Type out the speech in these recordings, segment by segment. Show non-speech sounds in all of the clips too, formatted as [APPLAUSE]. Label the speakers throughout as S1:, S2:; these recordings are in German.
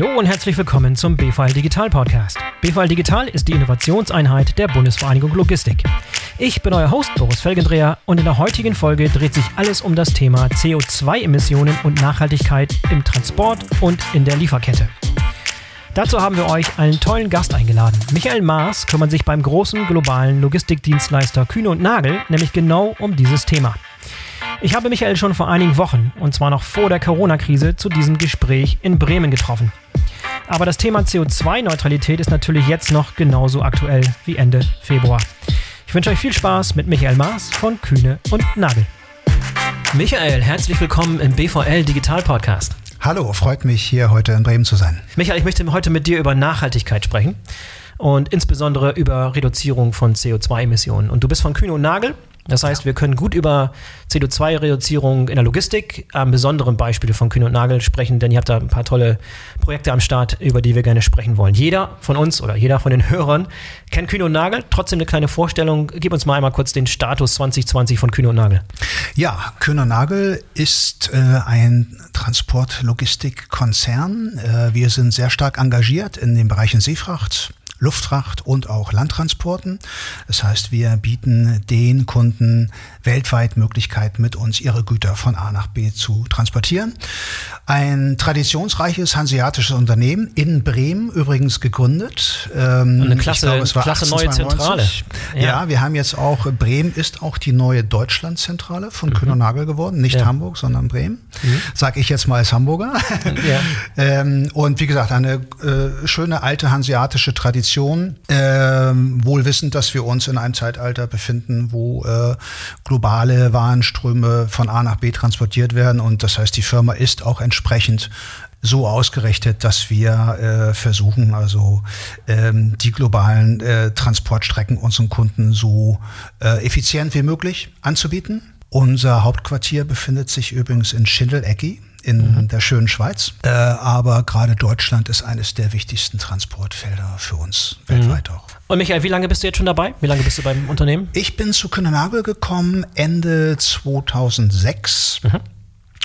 S1: Hallo und herzlich willkommen zum BVL Digital Podcast. BVL Digital ist die Innovationseinheit der Bundesvereinigung Logistik. Ich bin euer Host Boris Felgendreher und in der heutigen Folge dreht sich alles um das Thema CO2-Emissionen und Nachhaltigkeit im Transport und in der Lieferkette. Dazu haben wir euch einen tollen Gast eingeladen. Michael Maas kümmert sich beim großen globalen Logistikdienstleister Kühne und Nagel nämlich genau um dieses Thema. Ich habe Michael schon vor einigen Wochen, und zwar noch vor der Corona-Krise, zu diesem Gespräch in Bremen getroffen. Aber das Thema CO2-Neutralität ist natürlich jetzt noch genauso aktuell wie Ende Februar. Ich wünsche euch viel Spaß mit Michael Maas von Kühne und Nagel. Michael, herzlich willkommen im BVL Digital Podcast.
S2: Hallo, freut mich hier heute in Bremen zu sein.
S1: Michael, ich möchte heute mit dir über Nachhaltigkeit sprechen und insbesondere über Reduzierung von CO2-Emissionen. Und du bist von Kühne und Nagel das heißt, wir können gut über CO2-Reduzierung in der Logistik am besonderen Beispiel von Kühn und Nagel sprechen, denn ihr habt da ein paar tolle Projekte am Start, über die wir gerne sprechen wollen. Jeder von uns oder jeder von den [LAUGHS] Hörern kennt Kühn und Nagel. Trotzdem eine kleine Vorstellung. Gib uns mal einmal kurz den Status 2020 von Kühn und Nagel.
S2: Ja, Kühn und Nagel ist äh, ein Transportlogistikkonzern. Äh, wir sind sehr stark engagiert in den Bereichen Seefracht, Luftfracht und auch Landtransporten. Das heißt, wir bieten den Kunden weltweit Möglichkeiten, mit uns ihre Güter von A nach B zu transportieren. Ein traditionsreiches hanseatisches Unternehmen in Bremen übrigens gegründet.
S1: Ähm, eine klasse, glaube, es war klasse neue Zentrale.
S2: Ja. ja. wir haben jetzt auch, Bremen ist auch die neue Deutschlandzentrale von mhm. Kühn Nagel geworden. Nicht ja. Hamburg, sondern Bremen. Mhm. Sag ich jetzt mal als Hamburger. Ja. [LAUGHS] ähm, und wie gesagt, eine äh, schöne alte hanseatische Tradition Position, äh, wohl wissend, dass wir uns in einem Zeitalter befinden, wo äh, globale Warenströme von A nach B transportiert werden. Und das heißt, die Firma ist auch entsprechend so ausgerichtet, dass wir äh, versuchen, also ähm, die globalen äh, Transportstrecken unseren Kunden so äh, effizient wie möglich anzubieten. Unser Hauptquartier befindet sich übrigens in Schindelecki in mhm. der schönen Schweiz. Äh, aber gerade Deutschland ist eines der wichtigsten Transportfelder für uns mhm. weltweit auch.
S1: Und Michael, wie lange bist du jetzt schon dabei? Wie lange bist du beim Unternehmen?
S2: Ich bin zu Kühnenagel gekommen Ende 2006. Mhm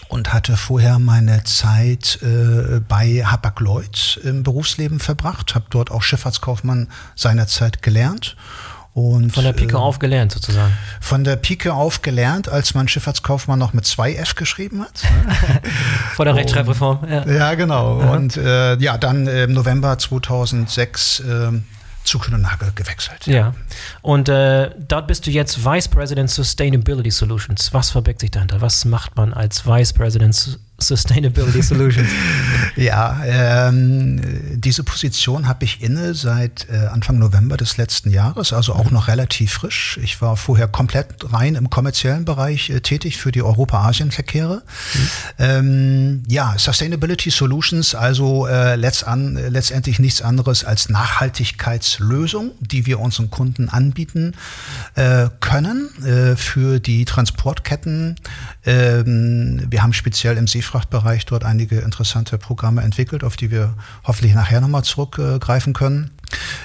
S2: und hatte vorher meine Zeit äh, bei Hapag-Lloyd im Berufsleben verbracht, habe dort auch Schifffahrtskaufmann seinerzeit gelernt
S1: und, von der Pike äh, auf gelernt sozusagen.
S2: Von der Pike auf gelernt, als man Schifffahrtskaufmann noch mit zwei F geschrieben hat. [LAUGHS]
S1: Vor der Rechtschreibreform.
S2: Ja, ja genau. Mhm. Und äh, ja, dann im November 2006 äh, zu Kühnenagel gewechselt.
S1: Ja. ja. Und äh, dort bist du jetzt Vice President Sustainability Solutions. Was verbirgt sich dahinter? Was macht man als Vice President Sustainability Solutions? [LAUGHS]
S2: ja, ähm, diese Position habe ich inne seit äh, Anfang November des letzten Jahres, also auch noch relativ frisch. Ich war vorher komplett rein im kommerziellen Bereich äh, tätig für die Europa-Asien-Verkehre. Mhm. Ähm, ja, Sustainability Solutions, also äh, letzt an, letztendlich nichts anderes als Nachhaltigkeitslösung, die wir unseren Kunden anbieten äh, können äh, für die Transportketten. Ähm, wir haben speziell im See Seefrachtbereich dort einige interessante Programme entwickelt, auf die wir hoffentlich nachher nochmal zurückgreifen können.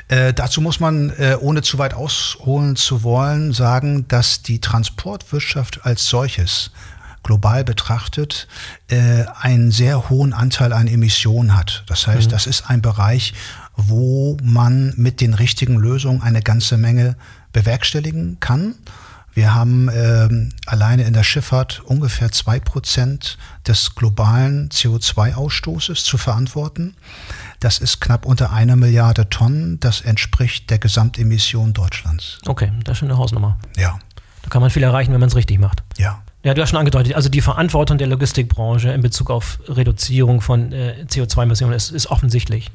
S2: Äh, dazu muss man, äh, ohne zu weit ausholen zu wollen, sagen, dass die Transportwirtschaft als solches global betrachtet äh, einen sehr hohen Anteil an Emissionen hat. Das heißt, mhm. das ist ein Bereich, wo man mit den richtigen Lösungen eine ganze Menge bewerkstelligen kann. Wir haben ähm, alleine in der Schifffahrt ungefähr zwei Prozent des globalen CO2-Ausstoßes zu verantworten. Das ist knapp unter einer Milliarde Tonnen. Das entspricht der Gesamtemission Deutschlands.
S1: Okay, das ist schon eine Hausnummer.
S2: Ja.
S1: Da kann man viel erreichen, wenn man es richtig macht.
S2: Ja.
S1: Ja, du hast schon angedeutet, also die Verantwortung der Logistikbranche in Bezug auf Reduzierung von äh, CO2-Emissionen ist, ist offensichtlich.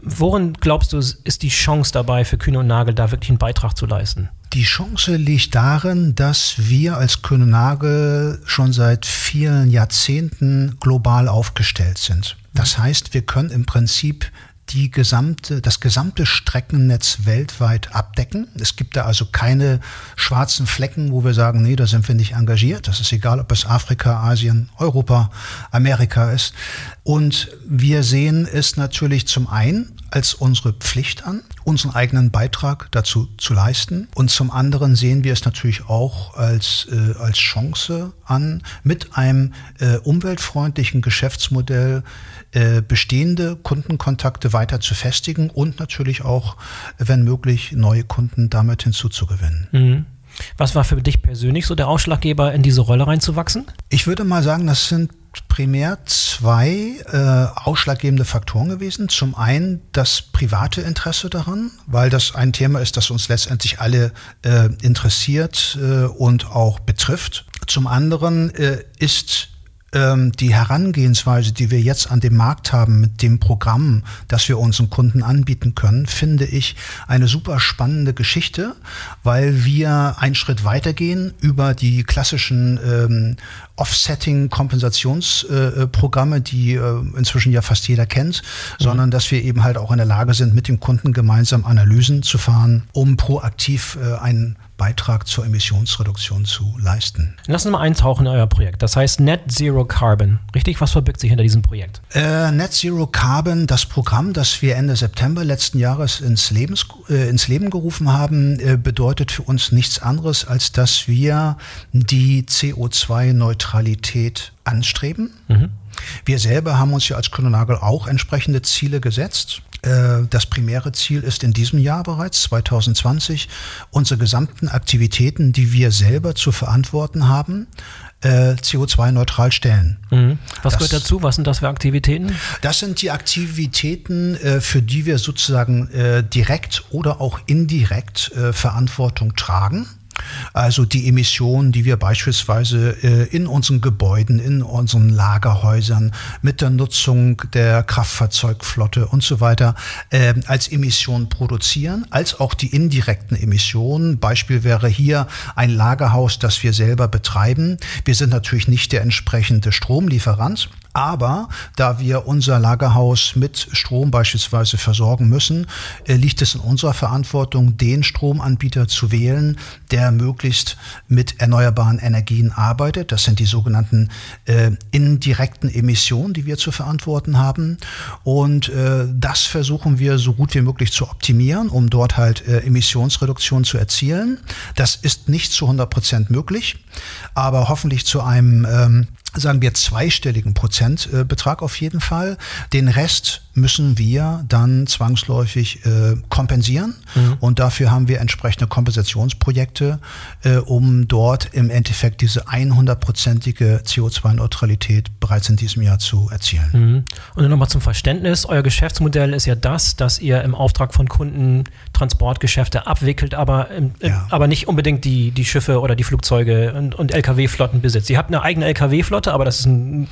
S1: Worin glaubst du, ist die Chance dabei für Kühne und Nagel, da wirklich einen Beitrag zu leisten?
S2: Die Chance liegt darin, dass wir als Kühne Nagel schon seit vielen Jahrzehnten global aufgestellt sind. Das heißt, wir können im Prinzip die gesamte, das gesamte Streckennetz weltweit abdecken. Es gibt da also keine schwarzen Flecken, wo wir sagen, nee, da sind wir nicht engagiert. Das ist egal, ob es Afrika, Asien, Europa, Amerika ist. Und wir sehen es natürlich zum einen als unsere Pflicht an, unseren eigenen Beitrag dazu zu leisten. Und zum anderen sehen wir es natürlich auch als, äh, als Chance an, mit einem äh, umweltfreundlichen Geschäftsmodell äh, bestehende Kundenkontakte weiter zu festigen und natürlich auch, wenn möglich, neue Kunden damit hinzuzugewinnen.
S1: Mhm. Was war für dich persönlich so der Ausschlaggeber, in diese Rolle reinzuwachsen?
S2: Ich würde mal sagen, das sind primär zwei äh, ausschlaggebende Faktoren gewesen. Zum einen das private Interesse daran, weil das ein Thema ist, das uns letztendlich alle äh, interessiert äh, und auch betrifft. Zum anderen äh, ist die Herangehensweise, die wir jetzt an dem Markt haben mit dem Programm, das wir unseren Kunden anbieten können, finde ich eine super spannende Geschichte, weil wir einen Schritt weitergehen über die klassischen ähm, Offsetting-Kompensationsprogramme, äh, die äh, inzwischen ja fast jeder kennt, mhm. sondern dass wir eben halt auch in der Lage sind, mit dem Kunden gemeinsam Analysen zu fahren, um proaktiv äh, einen Beitrag zur Emissionsreduktion zu leisten.
S1: Lass uns mal eintauchen in euer Projekt. Das heißt Net Zero Carbon. Richtig? Was verbirgt sich hinter diesem Projekt?
S2: Äh, Net Zero Carbon, das Programm, das wir Ende September letzten Jahres ins, Lebens, äh, ins Leben gerufen haben, äh, bedeutet für uns nichts anderes, als dass wir die CO2-Neutralität anstreben. Mhm. Wir selber haben uns ja als Krononagel auch entsprechende Ziele gesetzt. Äh, das primäre Ziel ist in diesem Jahr bereits, 2020, unsere gesamten Aktivitäten, die wir selber zu verantworten haben, äh, CO2-neutral stellen.
S1: Mhm. Was das, gehört dazu? Was sind das für Aktivitäten?
S2: Das sind die Aktivitäten, äh, für die wir sozusagen direkt oder auch indirekt Verantwortung tragen. Also die Emissionen, die wir beispielsweise äh, in unseren Gebäuden, in unseren Lagerhäusern mit der Nutzung der Kraftfahrzeugflotte und so weiter äh, als Emissionen produzieren, als auch die indirekten Emissionen. Beispiel wäre hier ein Lagerhaus, das wir selber betreiben. Wir sind natürlich nicht der entsprechende Stromlieferant. Aber da wir unser Lagerhaus mit Strom beispielsweise versorgen müssen, äh, liegt es in unserer Verantwortung, den Stromanbieter zu wählen, der möglichst mit erneuerbaren Energien arbeitet. Das sind die sogenannten äh, indirekten Emissionen, die wir zu verantworten haben. Und äh, das versuchen wir so gut wie möglich zu optimieren, um dort halt äh, Emissionsreduktion zu erzielen. Das ist nicht zu 100 Prozent möglich, aber hoffentlich zu einem ähm, sagen wir zweistelligen Prozentbetrag auf jeden Fall. Den Rest müssen wir dann zwangsläufig äh, kompensieren. Mhm. Und dafür haben wir entsprechende Kompensationsprojekte, äh, um dort im Endeffekt diese 100-prozentige CO2-Neutralität bereits in diesem Jahr zu erzielen.
S1: Mhm. Und nochmal zum Verständnis, euer Geschäftsmodell ist ja das, dass ihr im Auftrag von Kunden Transportgeschäfte abwickelt, aber, im, ja. aber nicht unbedingt die, die Schiffe oder die Flugzeuge und, und Lkw-Flotten besitzt. Ihr habt eine eigene Lkw-Flotte, aber das ist ein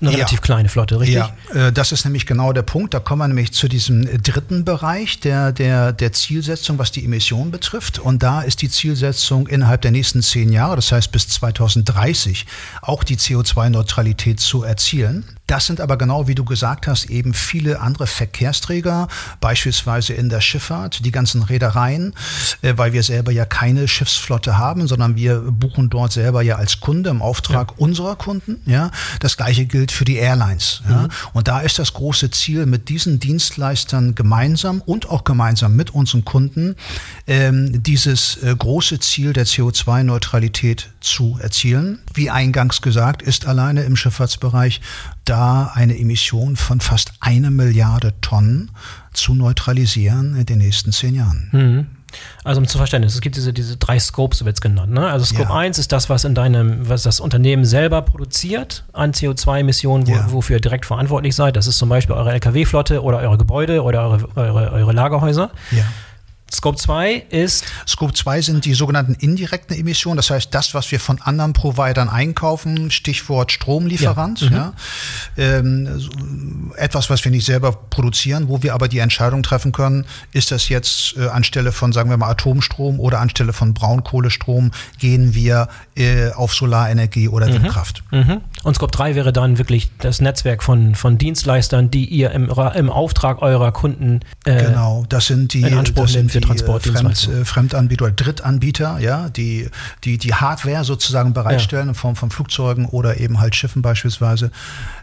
S1: eine relativ ja. kleine Flotte, richtig? Ja,
S2: äh, das ist nämlich genau der Punkt. Da kommen wir nämlich zu diesem dritten Bereich der, der, der Zielsetzung, was die Emissionen betrifft. Und da ist die Zielsetzung innerhalb der nächsten zehn Jahre, das heißt bis 2030, auch die CO2-Neutralität zu erzielen. Das sind aber genau, wie du gesagt hast, eben viele andere Verkehrsträger, beispielsweise in der Schifffahrt, die ganzen Reedereien, äh, weil wir selber ja keine Schiffsflotte haben, sondern wir buchen dort selber ja als Kunde im Auftrag ja. unserer Kunden. Ja, das gleiche gilt für die Airlines. Ja? Mhm. Und da ist das große Ziel, mit diesen Dienstleistern gemeinsam und auch gemeinsam mit unseren Kunden ähm, dieses äh, große Ziel der CO2-Neutralität zu erzielen. Wie eingangs gesagt, ist alleine im Schifffahrtsbereich da eine Emission von fast eine Milliarde Tonnen zu neutralisieren in den nächsten zehn Jahren.
S1: Mhm. Also um zu verstehen, es gibt diese, diese drei Scopes, so wird es genannt. Ne? Also Scope ja. 1 ist das, was in deinem, was das Unternehmen selber produziert an CO2-Emissionen, wo, ja. wofür ihr direkt verantwortlich seid. Das ist zum Beispiel eure Lkw-Flotte oder eure Gebäude oder eure, eure, eure Lagerhäuser. Ja. Scope 2 ist?
S2: Scope 2 sind die sogenannten indirekten Emissionen, das heißt das, was wir von anderen Providern einkaufen, Stichwort Stromlieferant. Ja. Mhm. Ja. Ähm, etwas, was wir nicht selber produzieren, wo wir aber die Entscheidung treffen können, ist das jetzt äh, anstelle von, sagen wir mal, Atomstrom oder anstelle von Braunkohlestrom, gehen wir äh, auf Solarenergie oder mhm. Windkraft.
S1: Mhm. Und Scope 3 wäre dann wirklich das Netzwerk von, von Dienstleistern, die ihr im, im Auftrag eurer Kunden
S2: äh, Genau, das sind die, das sind die,
S1: Transportdienstleistungen.
S2: Fremd, äh, Fremdanbieter oder Drittanbieter, ja, die, die die Hardware sozusagen bereitstellen ja. in Form von Flugzeugen oder eben halt Schiffen beispielsweise,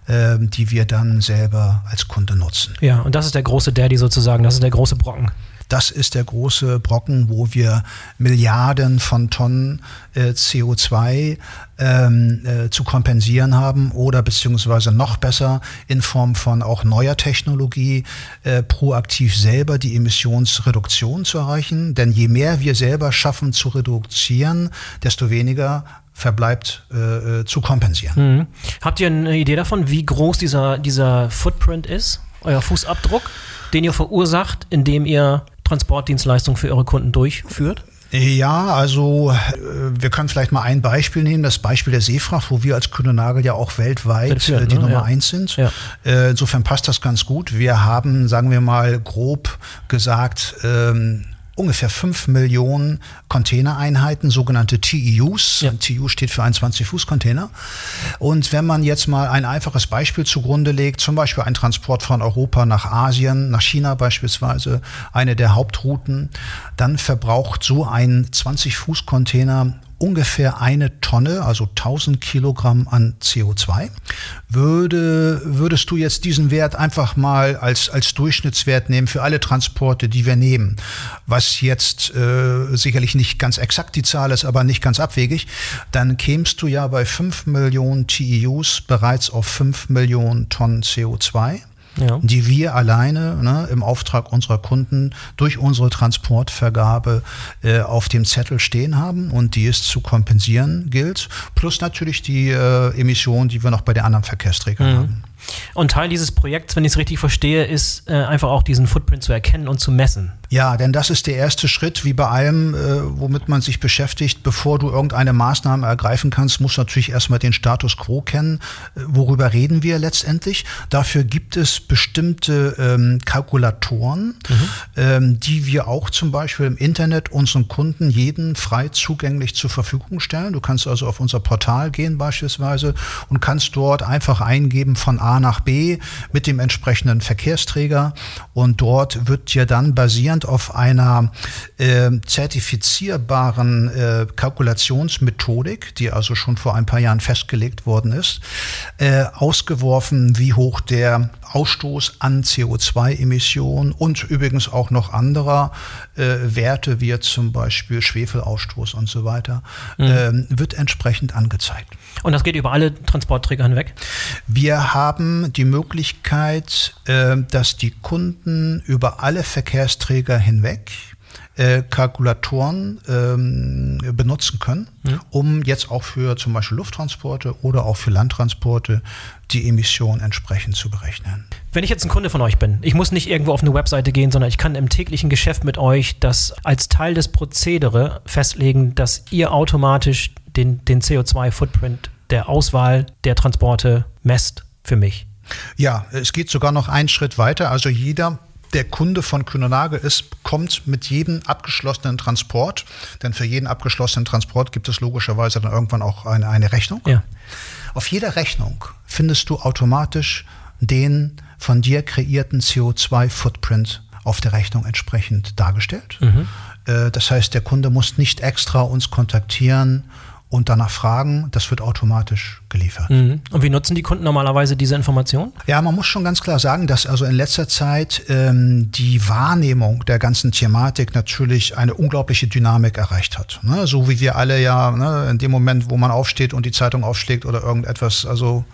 S2: äh, die wir dann selber als Kunde nutzen.
S1: Ja, und das ist der große Daddy sozusagen, das ist der große Brocken.
S2: Das ist der große Brocken, wo wir Milliarden von Tonnen äh, CO2 ähm, äh, zu kompensieren haben oder beziehungsweise noch besser in Form von auch neuer Technologie äh, proaktiv selber die Emissionsreduktion zu erreichen. Denn je mehr wir selber schaffen zu reduzieren, desto weniger verbleibt äh, äh zu kompensieren.
S1: Mhm. Habt ihr eine Idee davon, wie groß dieser, dieser Footprint ist, euer Fußabdruck, den ihr verursacht, indem ihr Transportdienstleistungen für Ihre Kunden durchführt?
S2: Ja, also äh, wir können vielleicht mal ein Beispiel nehmen, das Beispiel der Seefracht, wo wir als Kühne Nagel ja auch weltweit führt, die ne? Nummer ja. eins sind. Ja. Äh, insofern passt das ganz gut. Wir haben, sagen wir mal, grob gesagt, ähm, ungefähr 5 Millionen Containereinheiten, sogenannte TEUs. Ja. TEU steht für 21 Fuß Container. Und wenn man jetzt mal ein einfaches Beispiel zugrunde legt, zum Beispiel ein Transport von Europa nach Asien, nach China beispielsweise, eine der Hauptrouten, dann verbraucht so ein 20 Fuß Container ungefähr eine Tonne, also 1000 Kilogramm an CO2. Würde, würdest du jetzt diesen Wert einfach mal als, als Durchschnittswert nehmen für alle Transporte, die wir nehmen, was jetzt äh, sicherlich nicht ganz exakt die Zahl ist, aber nicht ganz abwegig, dann kämst du ja bei 5 Millionen TEUs bereits auf 5 Millionen Tonnen CO2 ja. die wir alleine ne, im Auftrag unserer Kunden durch unsere Transportvergabe äh, auf dem Zettel stehen haben und die es zu kompensieren gilt. Plus natürlich die äh, Emissionen, die wir noch bei den anderen Verkehrsträgern mhm. haben.
S1: Und Teil dieses Projekts, wenn ich es richtig verstehe, ist äh, einfach auch diesen Footprint zu erkennen und zu messen.
S2: Ja, denn das ist der erste Schritt, wie bei allem, äh, womit man sich beschäftigt. Bevor du irgendeine Maßnahme ergreifen kannst, musst du natürlich erstmal den Status quo kennen. Äh, worüber reden wir letztendlich? Dafür gibt es bestimmte ähm, Kalkulatoren, mhm. ähm, die wir auch zum Beispiel im Internet unseren Kunden jeden frei zugänglich zur Verfügung stellen. Du kannst also auf unser Portal gehen beispielsweise und kannst dort einfach eingeben von A nach B mit dem entsprechenden Verkehrsträger und dort wird dir dann basierend auf einer äh, zertifizierbaren äh, Kalkulationsmethodik, die also schon vor ein paar Jahren festgelegt worden ist, äh, ausgeworfen, wie hoch der Ausstoß an CO2-Emissionen und übrigens auch noch anderer äh, Werte, wie jetzt zum Beispiel Schwefelausstoß und so weiter, mhm. äh, wird entsprechend angezeigt.
S1: Und das geht über alle Transportträger hinweg?
S2: Wir haben die Möglichkeit, äh, dass die Kunden über alle Verkehrsträger hinweg äh, Kalkulatoren ähm, benutzen können, mhm. um jetzt auch für zum Beispiel Lufttransporte oder auch für Landtransporte die Emission entsprechend zu berechnen.
S1: Wenn ich jetzt ein Kunde von euch bin, ich muss nicht irgendwo auf eine Webseite gehen, sondern ich kann im täglichen Geschäft mit euch das als Teil des Prozedere festlegen, dass ihr automatisch den, den CO2-Footprint der Auswahl der Transporte messt für mich.
S2: Ja, es geht sogar noch einen Schritt weiter. Also jeder der Kunde von Kühne ist, kommt mit jedem abgeschlossenen Transport, denn für jeden abgeschlossenen Transport gibt es logischerweise dann irgendwann auch eine, eine Rechnung. Ja. Auf jeder Rechnung findest du automatisch den von dir kreierten CO2-Footprint auf der Rechnung entsprechend dargestellt. Mhm. Äh, das heißt, der Kunde muss nicht extra uns kontaktieren und danach fragen, das wird automatisch geliefert.
S1: Mhm. Und wie nutzen die Kunden normalerweise diese Information?
S2: Ja, man muss schon ganz klar sagen, dass also in letzter Zeit ähm, die Wahrnehmung der ganzen Thematik natürlich eine unglaubliche Dynamik erreicht hat. Ne? So wie wir alle ja ne, in dem Moment, wo man aufsteht und die Zeitung aufschlägt oder irgendetwas, also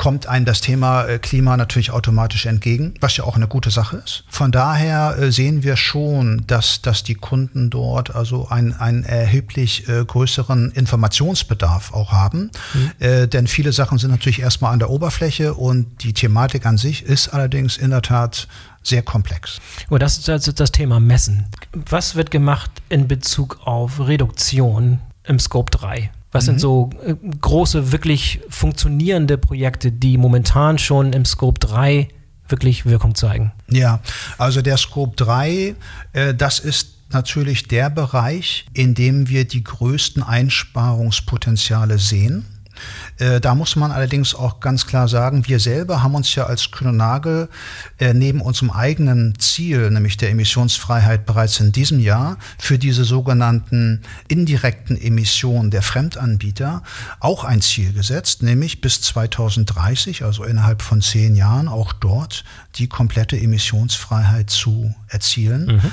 S2: kommt einem das Thema äh, Klima natürlich automatisch entgegen, was ja auch eine gute Sache ist. Von daher äh, sehen wir schon, dass, dass die Kunden dort also einen, einen erheblich äh, größeren Informationsbedarf auch haben. Mhm. Äh, denn viele Sachen sind natürlich erstmal an der Oberfläche und die Thematik an sich ist allerdings in der Tat sehr komplex.
S1: Oh, das ist also das Thema Messen. Was wird gemacht in Bezug auf Reduktion im Scope 3? Was mhm. sind so äh, große, wirklich funktionierende Projekte, die momentan schon im Scope 3 wirklich Wirkung zeigen?
S2: Ja, also der Scope 3, äh, das ist natürlich der Bereich, in dem wir die größten Einsparungspotenziale sehen. Äh, da muss man allerdings auch ganz klar sagen, wir selber haben uns ja als Kühne äh, neben unserem eigenen Ziel, nämlich der Emissionsfreiheit, bereits in diesem Jahr für diese sogenannten indirekten Emissionen der Fremdanbieter auch ein Ziel gesetzt, nämlich bis 2030, also innerhalb von zehn Jahren, auch dort die komplette Emissionsfreiheit zu erzielen. Mhm.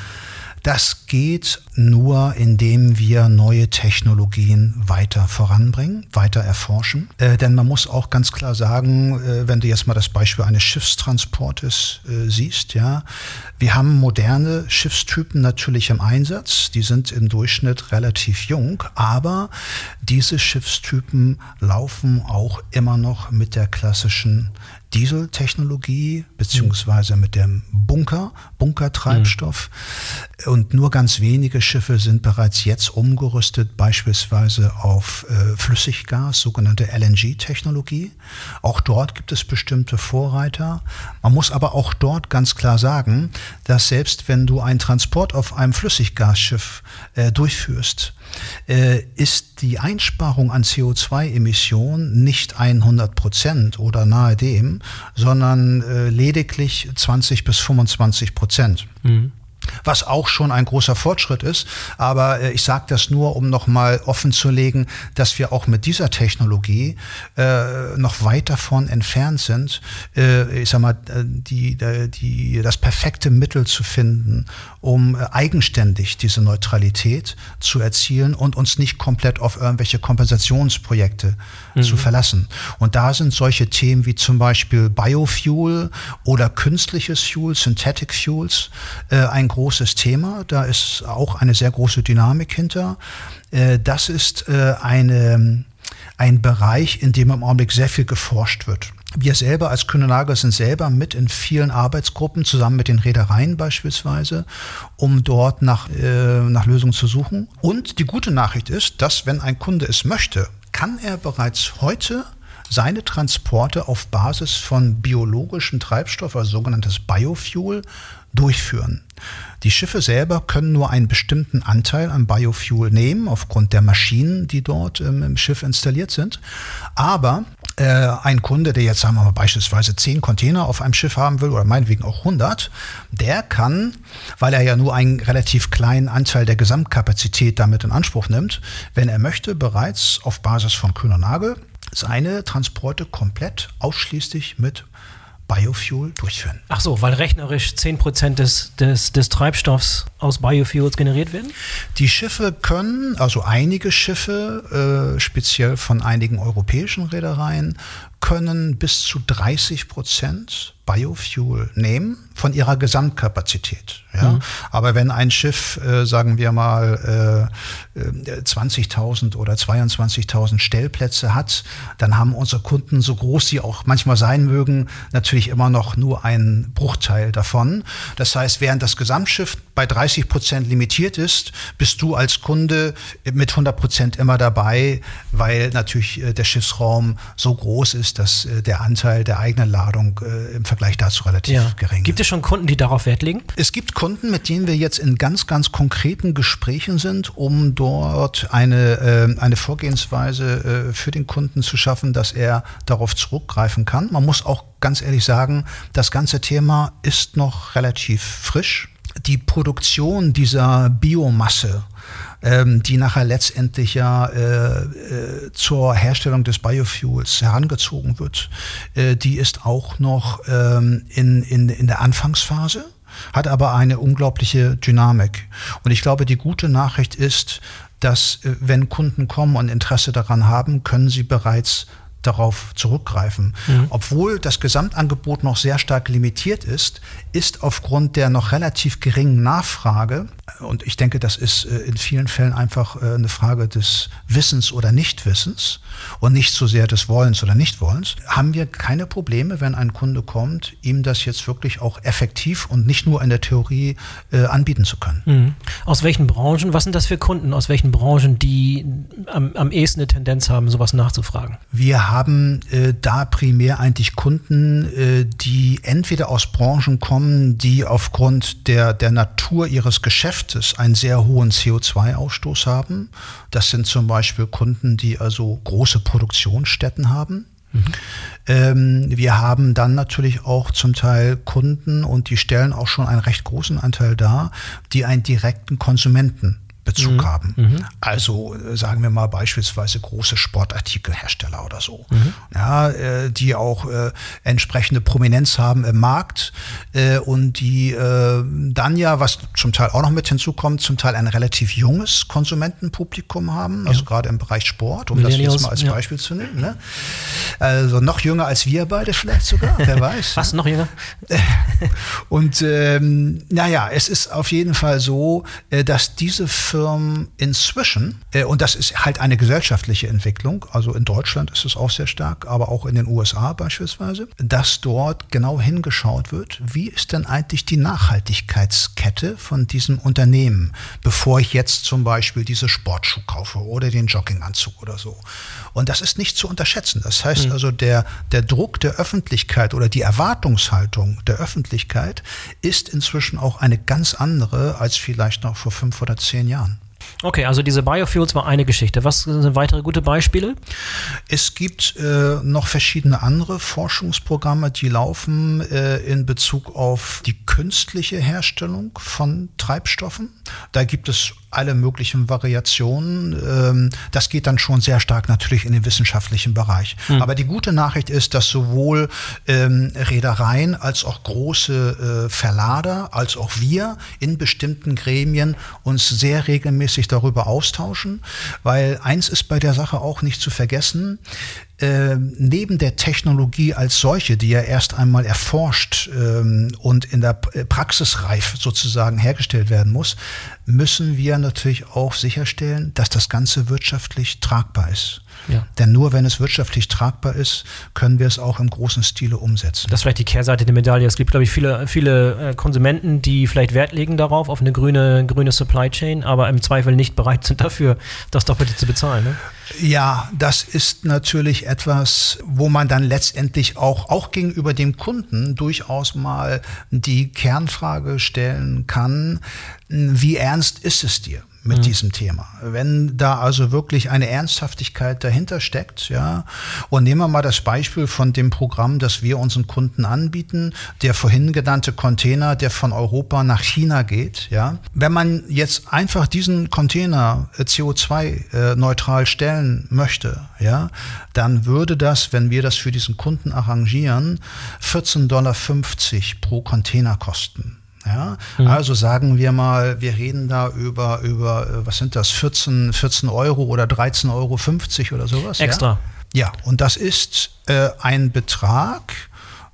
S2: Das geht nur, indem wir neue Technologien weiter voranbringen, weiter erforschen. Äh, denn man muss auch ganz klar sagen, äh, wenn du jetzt mal das Beispiel eines Schiffstransportes äh, siehst, ja, wir haben moderne Schiffstypen natürlich im Einsatz. Die sind im Durchschnitt relativ jung, aber diese Schiffstypen laufen auch immer noch mit der klassischen Dieseltechnologie beziehungsweise mit dem Bunker, Bunkertreibstoff. Mhm. Und nur ganz wenige Schiffe sind bereits jetzt umgerüstet, beispielsweise auf äh, Flüssiggas, sogenannte LNG-Technologie. Auch dort gibt es bestimmte Vorreiter. Man muss aber auch dort ganz klar sagen, dass selbst wenn du einen Transport auf einem Flüssiggasschiff äh, durchführst, äh, ist die Einsparung an CO2-Emissionen nicht 100 Prozent oder nahe dem, sondern äh, lediglich 20 bis 25 Prozent. Mhm was auch schon ein großer Fortschritt ist. Aber äh, ich sage das nur, um nochmal offen zu legen, dass wir auch mit dieser Technologie äh, noch weit davon entfernt sind, äh, ich sag mal, äh, die, äh, die, das perfekte Mittel zu finden, um äh, eigenständig diese Neutralität zu erzielen und uns nicht komplett auf irgendwelche Kompensationsprojekte mhm. zu verlassen. Und da sind solche Themen wie zum Beispiel Biofuel oder künstliches Fuel, Synthetic Fuels, ein großes Thema. Da ist auch eine sehr große Dynamik hinter. Äh, das ist äh, eine, ein Bereich, in dem im Augenblick sehr viel geforscht wird. Wir selber als Kühne sind selber mit in vielen Arbeitsgruppen, zusammen mit den Reedereien beispielsweise, um dort nach, äh, nach Lösungen zu suchen. Und die gute Nachricht ist, dass wenn ein Kunde es möchte, kann er bereits heute seine Transporte auf Basis von biologischen Treibstoff, also sogenanntes Biofuel, durchführen. Die Schiffe selber können nur einen bestimmten Anteil an Biofuel nehmen, aufgrund der Maschinen, die dort ähm, im Schiff installiert sind. Aber äh, ein Kunde, der jetzt sagen wir mal beispielsweise zehn Container auf einem Schiff haben will oder meinetwegen auch 100, der kann, weil er ja nur einen relativ kleinen Anteil der Gesamtkapazität damit in Anspruch nimmt, wenn er möchte, bereits auf Basis von Kühner Nagel seine Transporte komplett ausschließlich mit Biofuel durchführen.
S1: Ach so, weil rechnerisch 10% des, des, des Treibstoffs aus Biofuels generiert werden?
S2: Die Schiffe können, also einige Schiffe, äh, speziell von einigen europäischen Reedereien, können bis zu 30 Prozent Biofuel nehmen von ihrer Gesamtkapazität. Ja? Mhm. Aber wenn ein Schiff, äh, sagen wir mal, äh, 20.000 äh, oder 22.000 Stellplätze hat, dann haben unsere Kunden, so groß sie auch manchmal sein mögen, natürlich immer noch nur einen Bruchteil davon. Das heißt, während das Gesamtschiff bei 30 Prozent limitiert ist, bist du als Kunde mit 100 Prozent immer dabei, weil natürlich äh, der Schiffsraum so groß ist, dass äh, der Anteil der eigenen Ladung äh, im Vergleich dazu relativ ja. gering ist.
S1: Gibt es schon Kunden, die darauf Wert legen?
S2: Es gibt Kunden, mit denen wir jetzt in ganz, ganz konkreten Gesprächen sind, um dort eine, äh, eine Vorgehensweise für den Kunden zu schaffen, dass er darauf zurückgreifen kann. Man muss auch ganz ehrlich sagen, das ganze Thema ist noch relativ frisch. Die Produktion dieser Biomasse, ähm, die nachher letztendlich ja äh, äh, zur Herstellung des Biofuels herangezogen wird, äh, die ist auch noch ähm, in, in, in der Anfangsphase hat aber eine unglaubliche Dynamik. Und ich glaube, die gute Nachricht ist, dass äh, wenn Kunden kommen und Interesse daran haben, können sie bereits darauf zurückgreifen. Mhm. Obwohl das Gesamtangebot noch sehr stark limitiert ist, ist aufgrund der noch relativ geringen Nachfrage und ich denke, das ist äh, in vielen Fällen einfach äh, eine Frage des Wissens oder Nichtwissens und nicht so sehr des Wollens oder Nichtwollens. Haben wir keine Probleme, wenn ein Kunde kommt, ihm das jetzt wirklich auch effektiv und nicht nur in der Theorie äh, anbieten zu können. Mhm.
S1: Aus welchen Branchen, was sind das für Kunden, aus welchen Branchen, die am, am ehesten eine Tendenz haben, sowas nachzufragen?
S2: Wir wir haben äh, da primär eigentlich Kunden, äh, die entweder aus Branchen kommen, die aufgrund der, der Natur ihres Geschäftes einen sehr hohen CO2-Ausstoß haben. Das sind zum Beispiel Kunden, die also große Produktionsstätten haben. Mhm. Ähm, wir haben dann natürlich auch zum Teil Kunden und die stellen auch schon einen recht großen Anteil dar, die einen direkten Konsumenten Bezug mhm. haben. Mhm. Also äh, sagen wir mal beispielsweise große Sportartikelhersteller oder so, mhm. ja, äh, die auch äh, entsprechende Prominenz haben im Markt äh, und die äh, dann ja, was zum Teil auch noch mit hinzukommt, zum Teil ein relativ junges Konsumentenpublikum haben, also ja. gerade im Bereich Sport, um das jetzt mal als ja. Beispiel zu nehmen. Ne? Also noch jünger als wir beide vielleicht sogar, [LAUGHS] wer weiß.
S1: Was, noch jünger? [LAUGHS]
S2: und ähm, naja, es ist auf jeden Fall so, äh, dass diese Firmen Firmen inzwischen, äh, und das ist halt eine gesellschaftliche Entwicklung, also in Deutschland ist es auch sehr stark, aber auch in den USA beispielsweise, dass dort genau hingeschaut wird, wie ist denn eigentlich die Nachhaltigkeitskette von diesem Unternehmen, bevor ich jetzt zum Beispiel diese Sportschuh kaufe oder den Jogginganzug oder so. Und das ist nicht zu unterschätzen. Das heißt mhm. also, der, der Druck der Öffentlichkeit oder die Erwartungshaltung der Öffentlichkeit ist inzwischen auch eine ganz andere als vielleicht noch vor fünf oder zehn Jahren.
S1: Okay, also diese Biofuels war eine Geschichte. Was sind weitere gute Beispiele?
S2: Es gibt äh, noch verschiedene andere Forschungsprogramme, die laufen äh, in Bezug auf die künstliche Herstellung von Treibstoffen. Da gibt es alle möglichen Variationen. Ähm, das geht dann schon sehr stark natürlich in den wissenschaftlichen Bereich. Mhm. Aber die gute Nachricht ist, dass sowohl ähm, Reedereien als auch große äh, Verlader, als auch wir in bestimmten Gremien uns sehr regelmäßig darüber austauschen, weil eins ist bei der Sache auch nicht zu vergessen, äh, neben der Technologie als solche, die ja erst einmal erforscht ähm, und in der äh, Praxisreif sozusagen hergestellt werden muss, müssen wir natürlich auch sicherstellen, dass das Ganze wirtschaftlich tragbar ist. Ja. Denn nur wenn es wirtschaftlich tragbar ist, können wir es auch im großen Stile umsetzen.
S1: Das ist vielleicht die Kehrseite der Medaille. Es gibt, glaube ich, viele, viele äh, Konsumenten, die vielleicht Wert legen darauf, auf eine grüne, grüne Supply Chain, aber im Zweifel nicht bereit sind dafür, das Doppelte zu bezahlen. Ne?
S2: Ja, das ist natürlich etwas, wo man dann letztendlich auch, auch gegenüber dem Kunden durchaus mal die Kernfrage stellen kann, wie ernst ist es dir? mit mhm. diesem Thema. Wenn da also wirklich eine Ernsthaftigkeit dahinter steckt, ja, und nehmen wir mal das Beispiel von dem Programm, das wir unseren Kunden anbieten, der vorhin genannte Container, der von Europa nach China geht, ja. Wenn man jetzt einfach diesen Container äh, CO2-neutral äh, stellen möchte, ja, dann würde das, wenn wir das für diesen Kunden arrangieren, 14,50 Dollar pro Container kosten. Ja? Mhm. Also sagen wir mal, wir reden da über, über äh, was sind das, 14, 14 Euro oder 13,50 Euro oder sowas.
S1: Extra.
S2: Ja, ja und das ist äh, ein Betrag,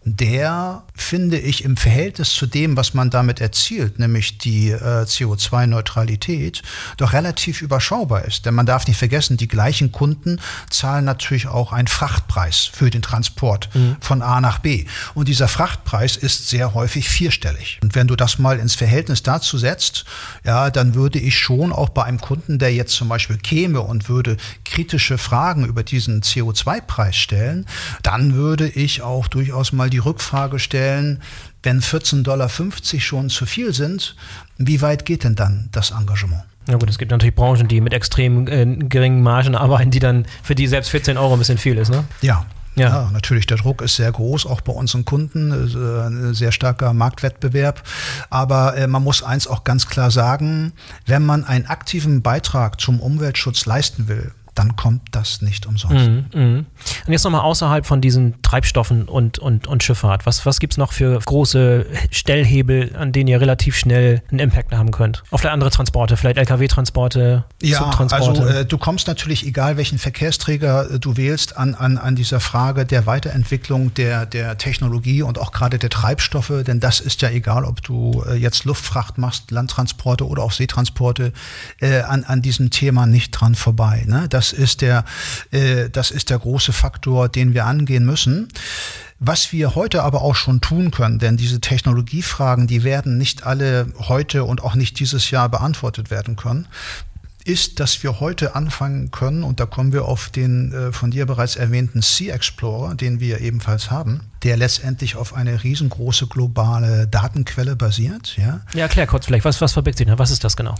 S2: der, finde ich, im Verhältnis zu dem, was man damit erzielt, nämlich die äh, CO2-Neutralität, doch relativ überschaubar ist. Denn man darf nicht vergessen, die gleichen Kunden zahlen natürlich auch einen Frachtpreis für den Transport mhm. von A nach B. Und dieser Frachtpreis ist sehr häufig vierstellig. Und wenn du das mal ins Verhältnis dazu setzt, ja, dann würde ich schon auch bei einem Kunden, der jetzt zum Beispiel käme und würde kritische Fragen über diesen CO2-Preis stellen, dann würde ich auch durchaus mal die Rückfrage stellen, wenn 14,50 Dollar schon zu viel sind, wie weit geht denn dann das Engagement?
S1: Ja gut, es gibt natürlich Branchen, die mit extrem äh, geringen Margen arbeiten, die dann für die selbst 14 Euro ein bisschen viel ist, ne?
S2: Ja, ja. ja. natürlich, der Druck ist sehr groß, auch bei unseren Kunden, äh, sehr starker Marktwettbewerb. Aber äh, man muss eins auch ganz klar sagen, wenn man einen aktiven Beitrag zum Umweltschutz leisten will, dann kommt das nicht umsonst. Mm, mm.
S1: Und jetzt nochmal außerhalb von diesen Treibstoffen und, und, und Schifffahrt. Was, was gibt es noch für große Stellhebel, an denen ihr relativ schnell einen Impact haben könnt? Auf der andere Transporte, vielleicht Lkw-Transporte,
S2: ja, Zugtransporte? Also äh, du kommst natürlich, egal welchen Verkehrsträger äh, du wählst, an, an, an dieser Frage der Weiterentwicklung der, der Technologie und auch gerade der Treibstoffe, denn das ist ja egal, ob du äh, jetzt Luftfracht machst, Landtransporte oder auch Seetransporte, äh, an, an diesem Thema nicht dran vorbei. Ne? Das das ist der, äh, das ist der große Faktor, den wir angehen müssen. Was wir heute aber auch schon tun können, denn diese Technologiefragen, die werden nicht alle heute und auch nicht dieses Jahr beantwortet werden können ist, dass wir heute anfangen können, und da kommen wir auf den äh, von dir bereits erwähnten Sea Explorer, den wir ebenfalls haben, der letztendlich auf eine riesengroße globale Datenquelle basiert. Ja,
S1: ja erklär kurz vielleicht, was, was verbirgt sich da? Was ist das genau?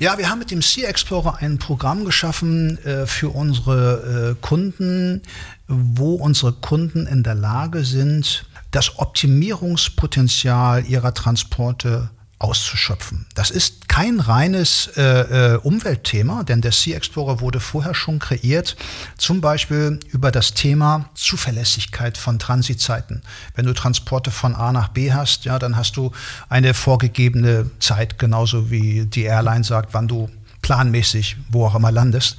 S2: Ja, wir haben mit dem Sea Explorer ein Programm geschaffen äh, für unsere äh, Kunden, wo unsere Kunden in der Lage sind, das Optimierungspotenzial ihrer Transporte auszuschöpfen. Das ist kein reines äh, äh, Umweltthema, denn der Sea Explorer wurde vorher schon kreiert, zum Beispiel über das Thema Zuverlässigkeit von Transitzeiten. Wenn du Transporte von A nach B hast, ja, dann hast du eine vorgegebene Zeit, genauso wie die Airline sagt, wann du planmäßig, wo auch immer landest.